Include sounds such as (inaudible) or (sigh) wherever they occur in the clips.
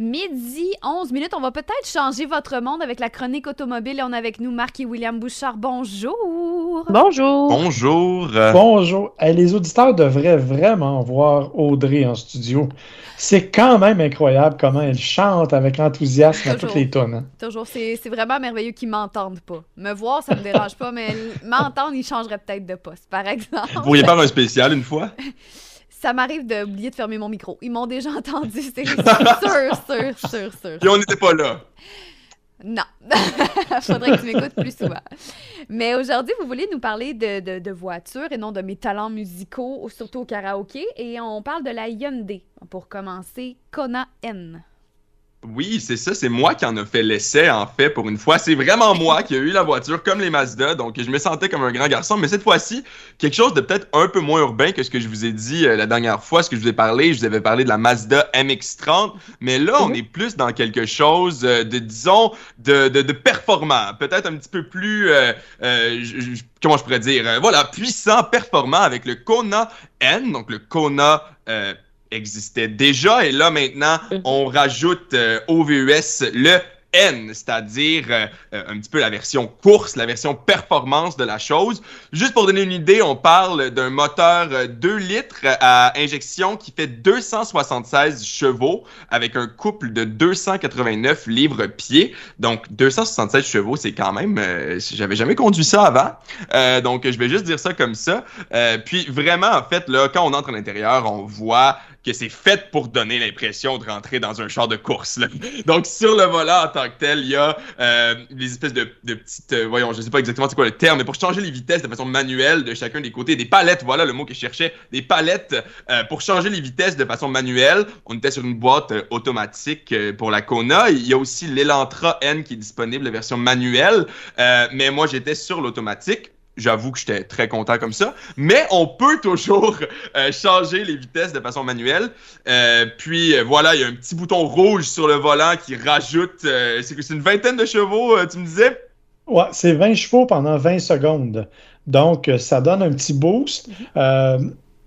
Midi, 11 minutes. On va peut-être changer votre monde avec la chronique automobile. On est avec nous Marc et William Bouchard. Bonjour. Bonjour. Bonjour. Bonjour. les auditeurs devraient vraiment voir Audrey en studio. C'est quand même incroyable comment elle chante avec enthousiasme à toutes les tonnes. Hein. Toujours. C'est vraiment merveilleux qu'ils m'entendent pas. Me voir, ça me dérange pas, mais m'entendre, ils changeraient peut-être de poste, par exemple. Vous pourriez faire un spécial une fois? (laughs) ça m'arrive d'oublier de fermer mon micro. Ils m'ont déjà (laughs) entendu, c'est sûr, sûr, sûr, sûr. Et on n'était pas là. Non. (laughs) Faudrait que tu m'écoutes plus souvent. Mais aujourd'hui, vous voulez nous parler de, de, de voitures et non de mes talents musicaux, surtout au karaoké. Et on parle de la Hyundai. Pour commencer, Kona N. Oui, c'est ça, c'est moi qui en a fait l'essai en fait pour une fois. C'est vraiment moi qui ai eu la voiture comme les Mazda, donc je me sentais comme un grand garçon. Mais cette fois-ci, quelque chose de peut-être un peu moins urbain que ce que je vous ai dit euh, la dernière fois, ce que je vous ai parlé. Je vous avais parlé de la Mazda MX-30, mais là, on mhm. est plus dans quelque chose euh, de, disons, de, de, de performant, peut-être un petit peu plus, euh, comment je pourrais dire, voilà, puissant, performant avec le Kona N, donc le Kona existait déjà. Et là, maintenant, mhm. on rajoute euh, au VUS le N, c'est-à-dire euh, euh, un petit peu la version course, la version performance de la chose. Juste pour donner une idée, on parle d'un moteur 2 euh, litres à injection qui fait 276 chevaux avec un couple de 289 livres-pieds. Donc 276 chevaux, c'est quand même... J'avais jamais conduit ça avant. donc je vais juste dire ça comme ça. puis vraiment, en fait, là, quand on entre à l'intérieur, on voit que c'est fait pour donner l'impression de rentrer dans un char de course. Là. (laughs) Donc, sur le volant en tant que tel, il y a euh, des espèces de, de petites... Euh, voyons, je sais pas exactement c'est quoi le terme, mais pour changer les vitesses de façon manuelle de chacun des côtés, des palettes, voilà le mot que je cherchais, des palettes euh, pour changer les vitesses de façon manuelle. On était sur une boîte euh, automatique pour la Kona. Il y a aussi l'Elantra N qui est disponible, la version manuelle, mais moi, j'étais sur l'automatique. J'avoue que j'étais très content comme ça. Mais on peut toujours euh, changer les vitesses de façon manuelle. Euh, puis euh, voilà, il y a un petit bouton rouge sur le volant qui rajoute. c'est une vingtaine de chevaux, tu me disais? Ouais, c'est 20 chevaux pendant 20 secondes. Donc, ça donne un petit boost.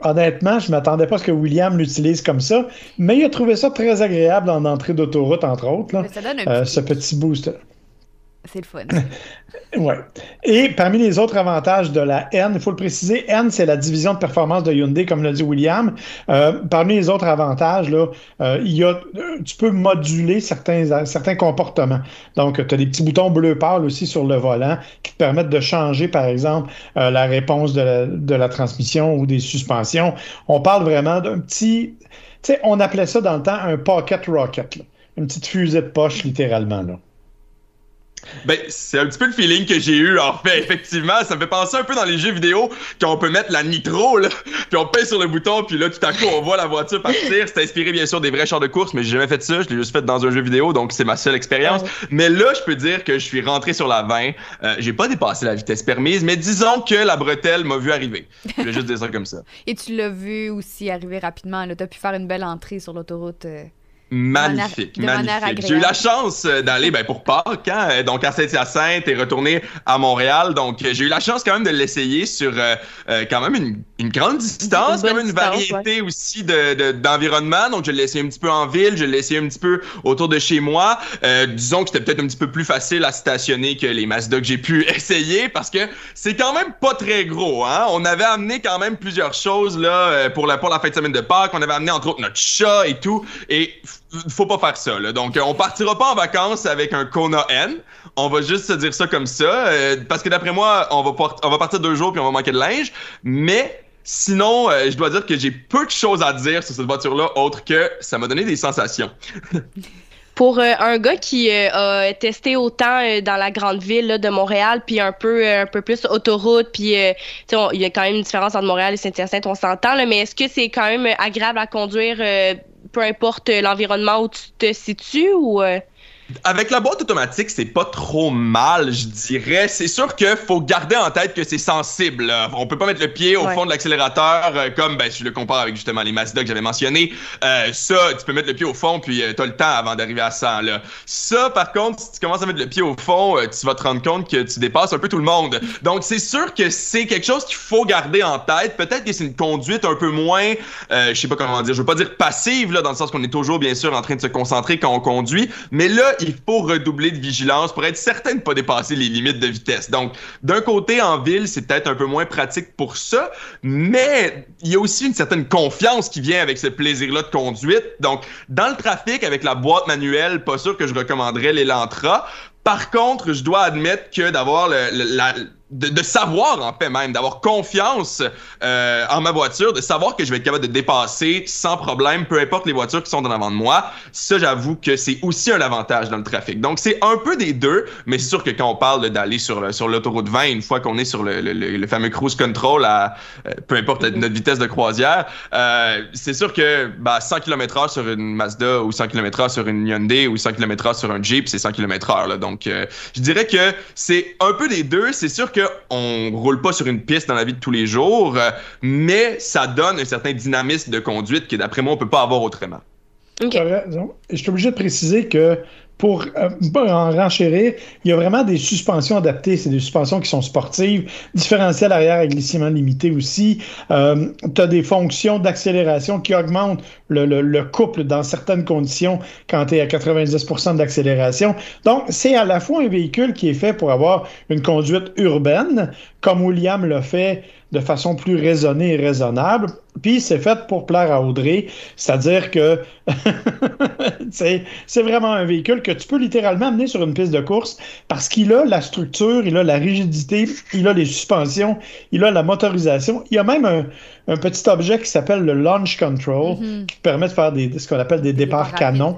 honnêtement, je ne m'attendais pas à ce que William l'utilise comme ça, mais il a trouvé ça très agréable en entrée d'autoroute, entre autres. Là, ça donne un ce petit boost. C'est le fun. (laughs) oui. Et parmi les autres avantages de la N, il faut le préciser, N, c'est la division de performance de Hyundai, comme l'a dit William. Euh, parmi les autres avantages, là, euh, il y a, tu peux moduler certains, certains comportements. Donc, tu as des petits boutons bleu pâle aussi sur le volant qui te permettent de changer, par exemple, euh, la réponse de la, de la, transmission ou des suspensions. On parle vraiment d'un petit... Tu sais, on appelait ça dans le temps un pocket rocket. Une petite fusée de poche, littéralement. Là. Ben, c'est un petit peu le feeling que j'ai eu, en fait, effectivement. Ça me fait penser un peu dans les jeux vidéo quand on peut mettre la nitro, là, puis on pèse sur le bouton, puis là, tout à coup, on voit la voiture partir. C'est inspiré, bien sûr, des vrais chars de course, mais j'ai jamais fait ça. Je l'ai juste fait dans un jeu vidéo, donc c'est ma seule expérience. Mais là, je peux dire que je suis rentré sur la 20. Euh, j'ai pas dépassé la vitesse permise, mais disons que la bretelle m'a vu arriver. Je vais juste dire ça comme ça. (laughs) Et tu l'as vu aussi arriver rapidement. Tu as pu faire une belle entrée sur l'autoroute. Euh, Magnifique, magnifique. J'ai eu la chance euh, d'aller ben, pour Pâques, hein, euh, donc à Saint-Hyacinthe et retourner à Montréal. Donc j'ai eu la chance quand même de l'essayer sur euh, quand même une, une grande distance, quand même une variété aussi de, d'environnement. donc je l'ai essayé un petit peu en ville, je l'ai essayé un petit peu autour de chez moi. disons que c'était peut-être un petit peu plus facile à stationner que les Mazda que j'ai pu (laughs) essayer parce que c'est quand même pas très gros. Hein? On avait amené quand même plusieurs choses là pour la pour la fin de semaine de Pâques. On avait amené entre autres notre chat et tout et faut pas faire ça. Là. Donc, on partira pas en vacances avec un Kona N. On va juste se dire ça comme ça. Euh, parce que d'après moi, on va, partir deux jours puis on va manquer de linge. Mais sinon, euh, je dois dire que j'ai peu de choses à dire sur cette voiture-là, autre que ça m'a donné des sensations. (laughs) Pour euh, un gars qui a testé autant dans la grande ville de Montréal, puis un peu un peu plus autoroute, puis il y a quand même une différence entre Montréal et Saint-Hyacinthe, on s'entend, mais est-ce que c'est quand même agréable à conduire peu importe l'environnement où tu te situes ou. Euh? Avec la boîte automatique, c'est pas trop mal, je dirais. C'est sûr qu'il faut garder en tête que c'est sensible. On peut pas mettre le pied au fond de l'accélérateur euh, comme ben, je le compare avec justement les Mazda que j'avais mentionné. Euh, ça, tu peux mettre le pied au fond puis euh, t'as le temps avant d'arriver à ça. Là. Ça, par contre, si tu commences à mettre le pied au fond, tu vas te rendre compte que tu dépasses un peu tout le monde. Donc c'est sûr que c'est quelque chose qu'il faut garder en tête. Peut-être que c'est une conduite un peu moins, je sais pas comment dire, je veux pas dire passive là, dans le sens qu'on est toujours bien sûr en train de se concentrer quand on conduit, mais là il faut redoubler de vigilance pour être certain de ne pas dépasser les limites de vitesse. Donc, d'un côté, en ville, c'est peut-être un peu moins pratique pour ça, mais il y a aussi une certaine confiance qui vient avec ce plaisir-là de conduite. Donc, dans le trafic, avec la boîte manuelle, pas sûr que je recommanderais l'Elantra. Par contre, je dois admettre que d'avoir la de, savoir en fait même, d'avoir confiance euh, en ma voiture, de savoir que je vais être capable de dépasser sans problème, peu importe les voitures qui sont en avant de moi. Ça, j'avoue que c'est aussi un avantage dans le trafic. Donc c'est un peu des deux, mais c'est sûr que quand on parle d'aller sur sur l'autoroute 20, une fois qu'on est sur le, le, fameux cruise control à euh, peu importe notre vitesse de croisière, euh, c'est sûr que bah, 100 km/h sur une Mazda ou 100 km/h sur une Hyundai ou 100 km/h sur un Jeep, c'est 100 km/h. Donc je dirais que c'est un peu des deux. C'est sûr que on roule pas sur une piste dans la vie de tous les jours, euh, mais ça donne un certain dynamisme de conduite que d'après moi on peut pas avoir autrement. Je suis obligé de préciser que pour euh, en renchérir, il y a vraiment des suspensions adaptées. C'est des suspensions qui sont sportives, différentiel arrière à glissement limité aussi. Euh, tu as des fonctions d'accélération qui augmentent le, le, couple dans certaines conditions quand tu es à 90% d'accélération. Donc, c'est à la fois un véhicule qui est fait pour avoir une conduite urbaine, comme William l'a fait de façon plus raisonnée et raisonnable. Puis c'est fait pour plaire à Audrey, c'est-à-dire que (laughs) c'est vraiment un véhicule que tu peux littéralement amener sur une piste de course parce qu'il a la structure, il a la rigidité, il a les suspensions, il a la motorisation. Il y a même un, petit objet qui s'appelle le launch control mm-hmm. qui permet de faire des, ce qu'on appelle des départs canons.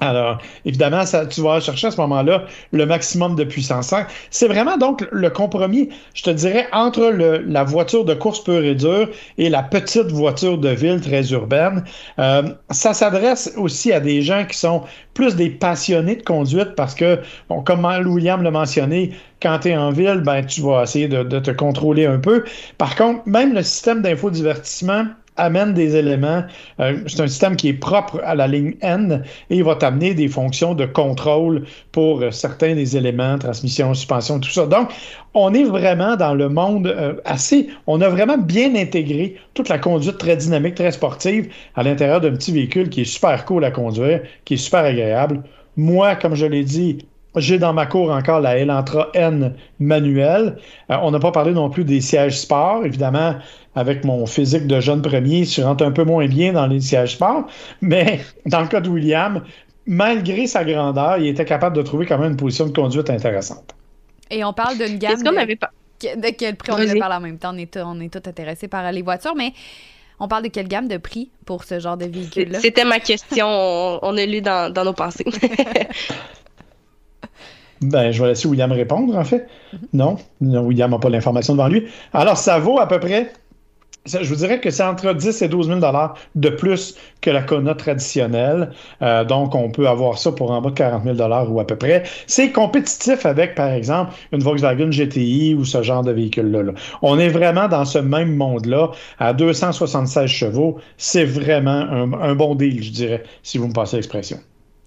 Alors, évidemment, ça, tu vas chercher à ce moment-là le maximum de puissance. C'est vraiment donc le compromis, je te dirais, entre le, la voiture de course pure et dure et la petite voiture de ville très urbaine. Euh, ça s'adresse aussi à des gens qui sont plus des passionnés de conduite parce que, bon, comme William l'a mentionné, quand tu es en ville, ben, tu vas essayer de, de te contrôler un peu. Par contre, même le système d'infodivertissement amène des éléments. Euh, c'est un système qui est propre à la ligne N et il va t'amener des fonctions de contrôle pour euh, certains des éléments, transmission, suspension, tout ça. Donc, on est vraiment dans le monde euh, assez. On a vraiment bien intégré toute la conduite très dynamique, très sportive à l'intérieur d'un petit véhicule qui est super cool à conduire, qui est super agréable. Moi, comme je l'ai dit, j'ai dans ma cour encore la Elantra N manuelle. on n'a pas parlé non plus des sièges sport. Évidemment, avec mon physique de jeune premier, je rentre un peu moins bien dans les sièges sport. Mais (laughs) dans le cas de William, malgré sa grandeur, il était capable de trouver quand même une position de conduite intéressante. Et on parle d'une gamme. qu'on de... pas? De quel prix? On parle en même temps? On est, on est tous intéressés par les voitures, mais on parle de quelle gamme de prix pour ce genre de véhicule-là? C'était ma question. on, est lu dans, dans nos pensées. (laughs) Ben, je vais laisser William répondre, en fait. Mm-hmm. Non, William n'a pas l'information devant lui. Alors, ça vaut à peu près je vous dirais que c'est entre 10 et 12 000 de plus que la Kona traditionnelle. Euh, donc, on peut avoir ça pour en bas de 40 000 ou à peu près. C'est compétitif avec, par exemple, une Volkswagen GTI ou ce genre de véhicule-là. On est vraiment dans ce même monde-là. À 276 chevaux, c'est vraiment un, bon deal, je dirais, si vous me passez l'expression.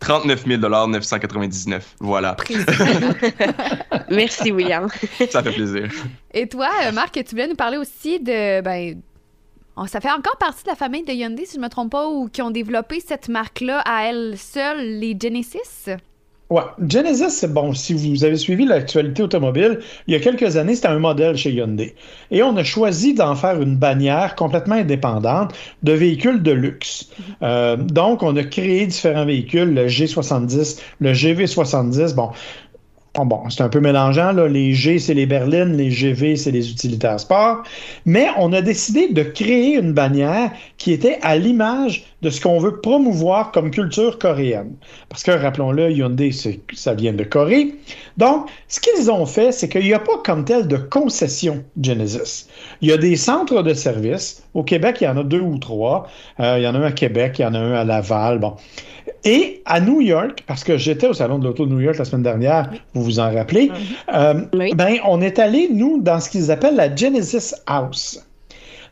39 000 999. Voilà. (laughs) Merci, William. Ça fait plaisir. Et toi, euh, Marc, tu voulais nous parler aussi de, ben, ça fait encore partie de la famille de Hyundai, si je ne me trompe pas, ou qui ont développé cette marque-là à elle seule, les Genesis? Ouais, Genesis, c'est bon. Si vous avez suivi l'actualité automobile, il y a quelques années, c'était un modèle chez Hyundai. Et on a choisi d'en faire une bannière complètement indépendante de véhicules de luxe. Mm-hmm. Euh, donc, on a créé différents véhicules, le G70, le GV70. Bon, ah bon, c'est un peu mélangeant. Là. Les G, c'est les berlines, les GV, c'est les utilitaires sport. Mais on a décidé de créer une bannière qui était à l'image de ce qu'on veut promouvoir comme culture coréenne. Parce que, rappelons-le, Hyundai, ça vient de Corée. Donc, ce qu'ils ont fait, c'est qu'il n'y a pas comme tel de concession Genesis. Il y a des centres de service. Au Québec, il y en a deux ou trois. Euh, il y en a un à Québec, il y en a un à Laval. Bon Et à New York, parce que j'étais au Salon de l'Auto de New York la semaine dernière, vous vous en rappelez, euh, Oui. ben, on est allé, nous, dans ce qu'ils appellent la Genesis House.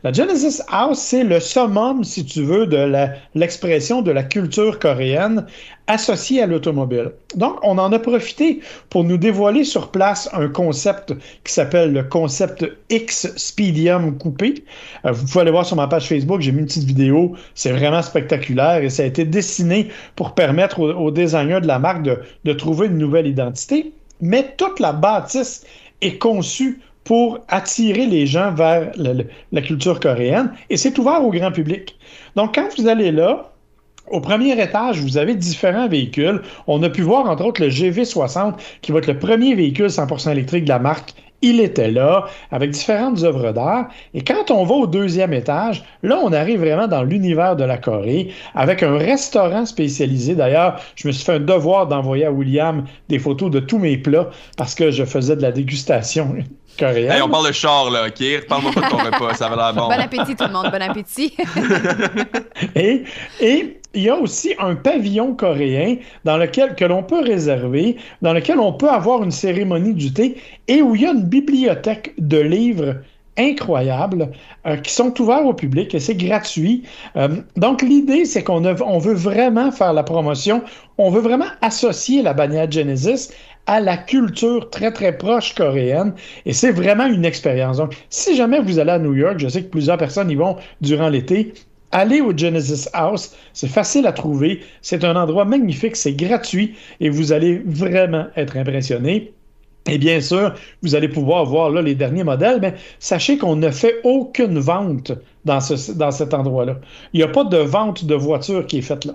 La Genesis House, c'est le summum, si tu veux, de l'expression de la culture coréenne associée à l'automobile. Donc, on en a profité pour nous dévoiler sur place un concept qui s'appelle le concept X Speedium coupé. Euh, vous pouvez aller voir sur ma page Facebook, j'ai mis une petite vidéo. C'est vraiment spectaculaire et ça a été dessiné pour permettre aux, designers de la marque de trouver une nouvelle identité. Mais toute la bâtisse est conçue pour attirer les gens vers la culture coréenne et c'est ouvert au grand public. Donc, quand vous allez là, au premier étage, vous avez différents véhicules. On a pu voir, entre autres, le GV60, qui va être le premier véhicule 100% électrique de la marque. Il était là, avec différentes œuvres d'art. Et quand on va au deuxième étage, là, on arrive vraiment dans l'univers de la Corée, avec un restaurant spécialisé. D'ailleurs, je me suis fait un devoir d'envoyer à William des photos de tous mes plats, parce que je faisais de la dégustation (laughs) coréenne. Hey, on parle de char, là, OK? Parle-moi pas de ton repas, ça va l'air bon. Bon appétit tout le monde, bon appétit. (laughs) Et, et il y a aussi un pavillon coréen dans lequel que l'on peut réserver, dans lequel on peut avoir une cérémonie du thé et où il y a une bibliothèque de livres incroyables euh, qui sont ouverts au public et c'est gratuit. Euh, donc l'idée, c'est qu'on veut vraiment faire la promotion, on veut vraiment associer la bannière Genesis à la culture très très proche coréenne et c'est vraiment une expérience. Donc si jamais vous allez à New York, je sais que plusieurs personnes y vont durant l'été, Allez au Genesis House, c'est facile à trouver, c'est un endroit magnifique, c'est gratuit et vous allez vraiment être impressionné. Et bien sûr, vous allez pouvoir voir là les derniers modèles, mais sachez qu'on ne fait aucune vente dans, ce, dans cet endroit-là. Il n'y a pas de vente de voiture qui est faite là.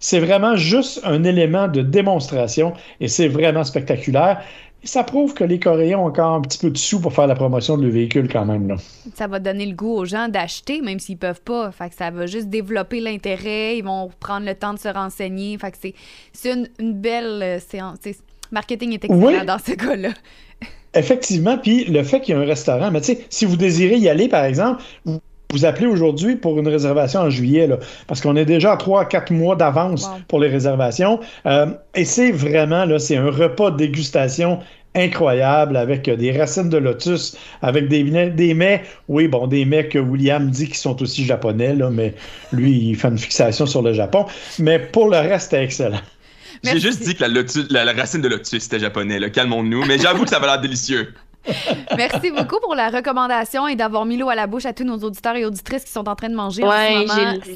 C'est vraiment juste un élément de démonstration et c'est vraiment spectaculaire. Et ça prouve que les Coréens ont encore un petit peu de sous pour faire la promotion de leur véhicule quand même. Là. ça va donner le goût aux gens d'acheter, même s'ils peuvent pas. Fait que ça va juste développer l'intérêt. Ils vont prendre le temps de se renseigner. Fait que c'est, une, une belle euh, séance. Marketing est excellent Oui. dans ce cas-là. Effectivement, puis le fait qu'il y a un restaurant, mais tu sais, si vous désirez y aller, par exemple, vous, vous appelez aujourd'hui pour une réservation en juillet, là, parce qu'on est déjà à 3-4 mois d'avance Wow. pour les réservations. Euh, et c'est vraiment, là, c'est un repas de dégustation incroyable avec euh, des racines de lotus, avec des, des mets, oui, bon, des mets que William dit qui sont aussi japonais, là, mais lui, il fait une fixation sur le Japon. Mais pour le reste, c'est excellent. J'ai juste dit que la, lotus- la- la racine de lotus c'était japonais, là. Calmons-nous. Mais j'avoue que ça va l'air délicieux. (laughs) Merci beaucoup pour la recommandation et d'avoir mis l'eau à la bouche à tous nos auditeurs et auditrices qui sont en train de manger Ouais,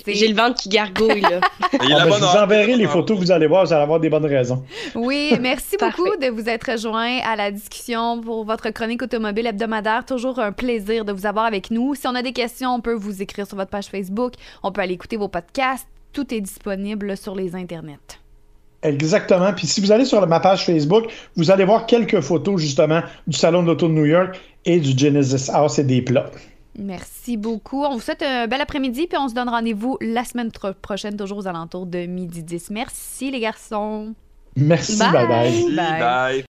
j'ai le- ventre qui gargouille, là. Ah, ben, bonne je vous enverrai les photos que vous allez voir, vous allez avoir des bonnes raisons. Oui, merci beaucoup de vous être rejoint à la discussion pour votre chronique automobile hebdomadaire. Toujours un plaisir de vous avoir avec nous. Si on a des questions, on peut vous écrire sur votre page Facebook. On peut aller écouter vos podcasts. Tout est disponible sur les internets. Exactement. Puis si vous allez sur ma page Facebook, vous allez voir quelques photos justement du Salon de l'Auto de New York et du Genesis House et des plats. Merci beaucoup. On vous souhaite un bel après-midi, puis on se donne rendez-vous la semaine prochaine, toujours aux alentours de midi 10. Merci les garçons. Merci, Bye. bye Bye. bye.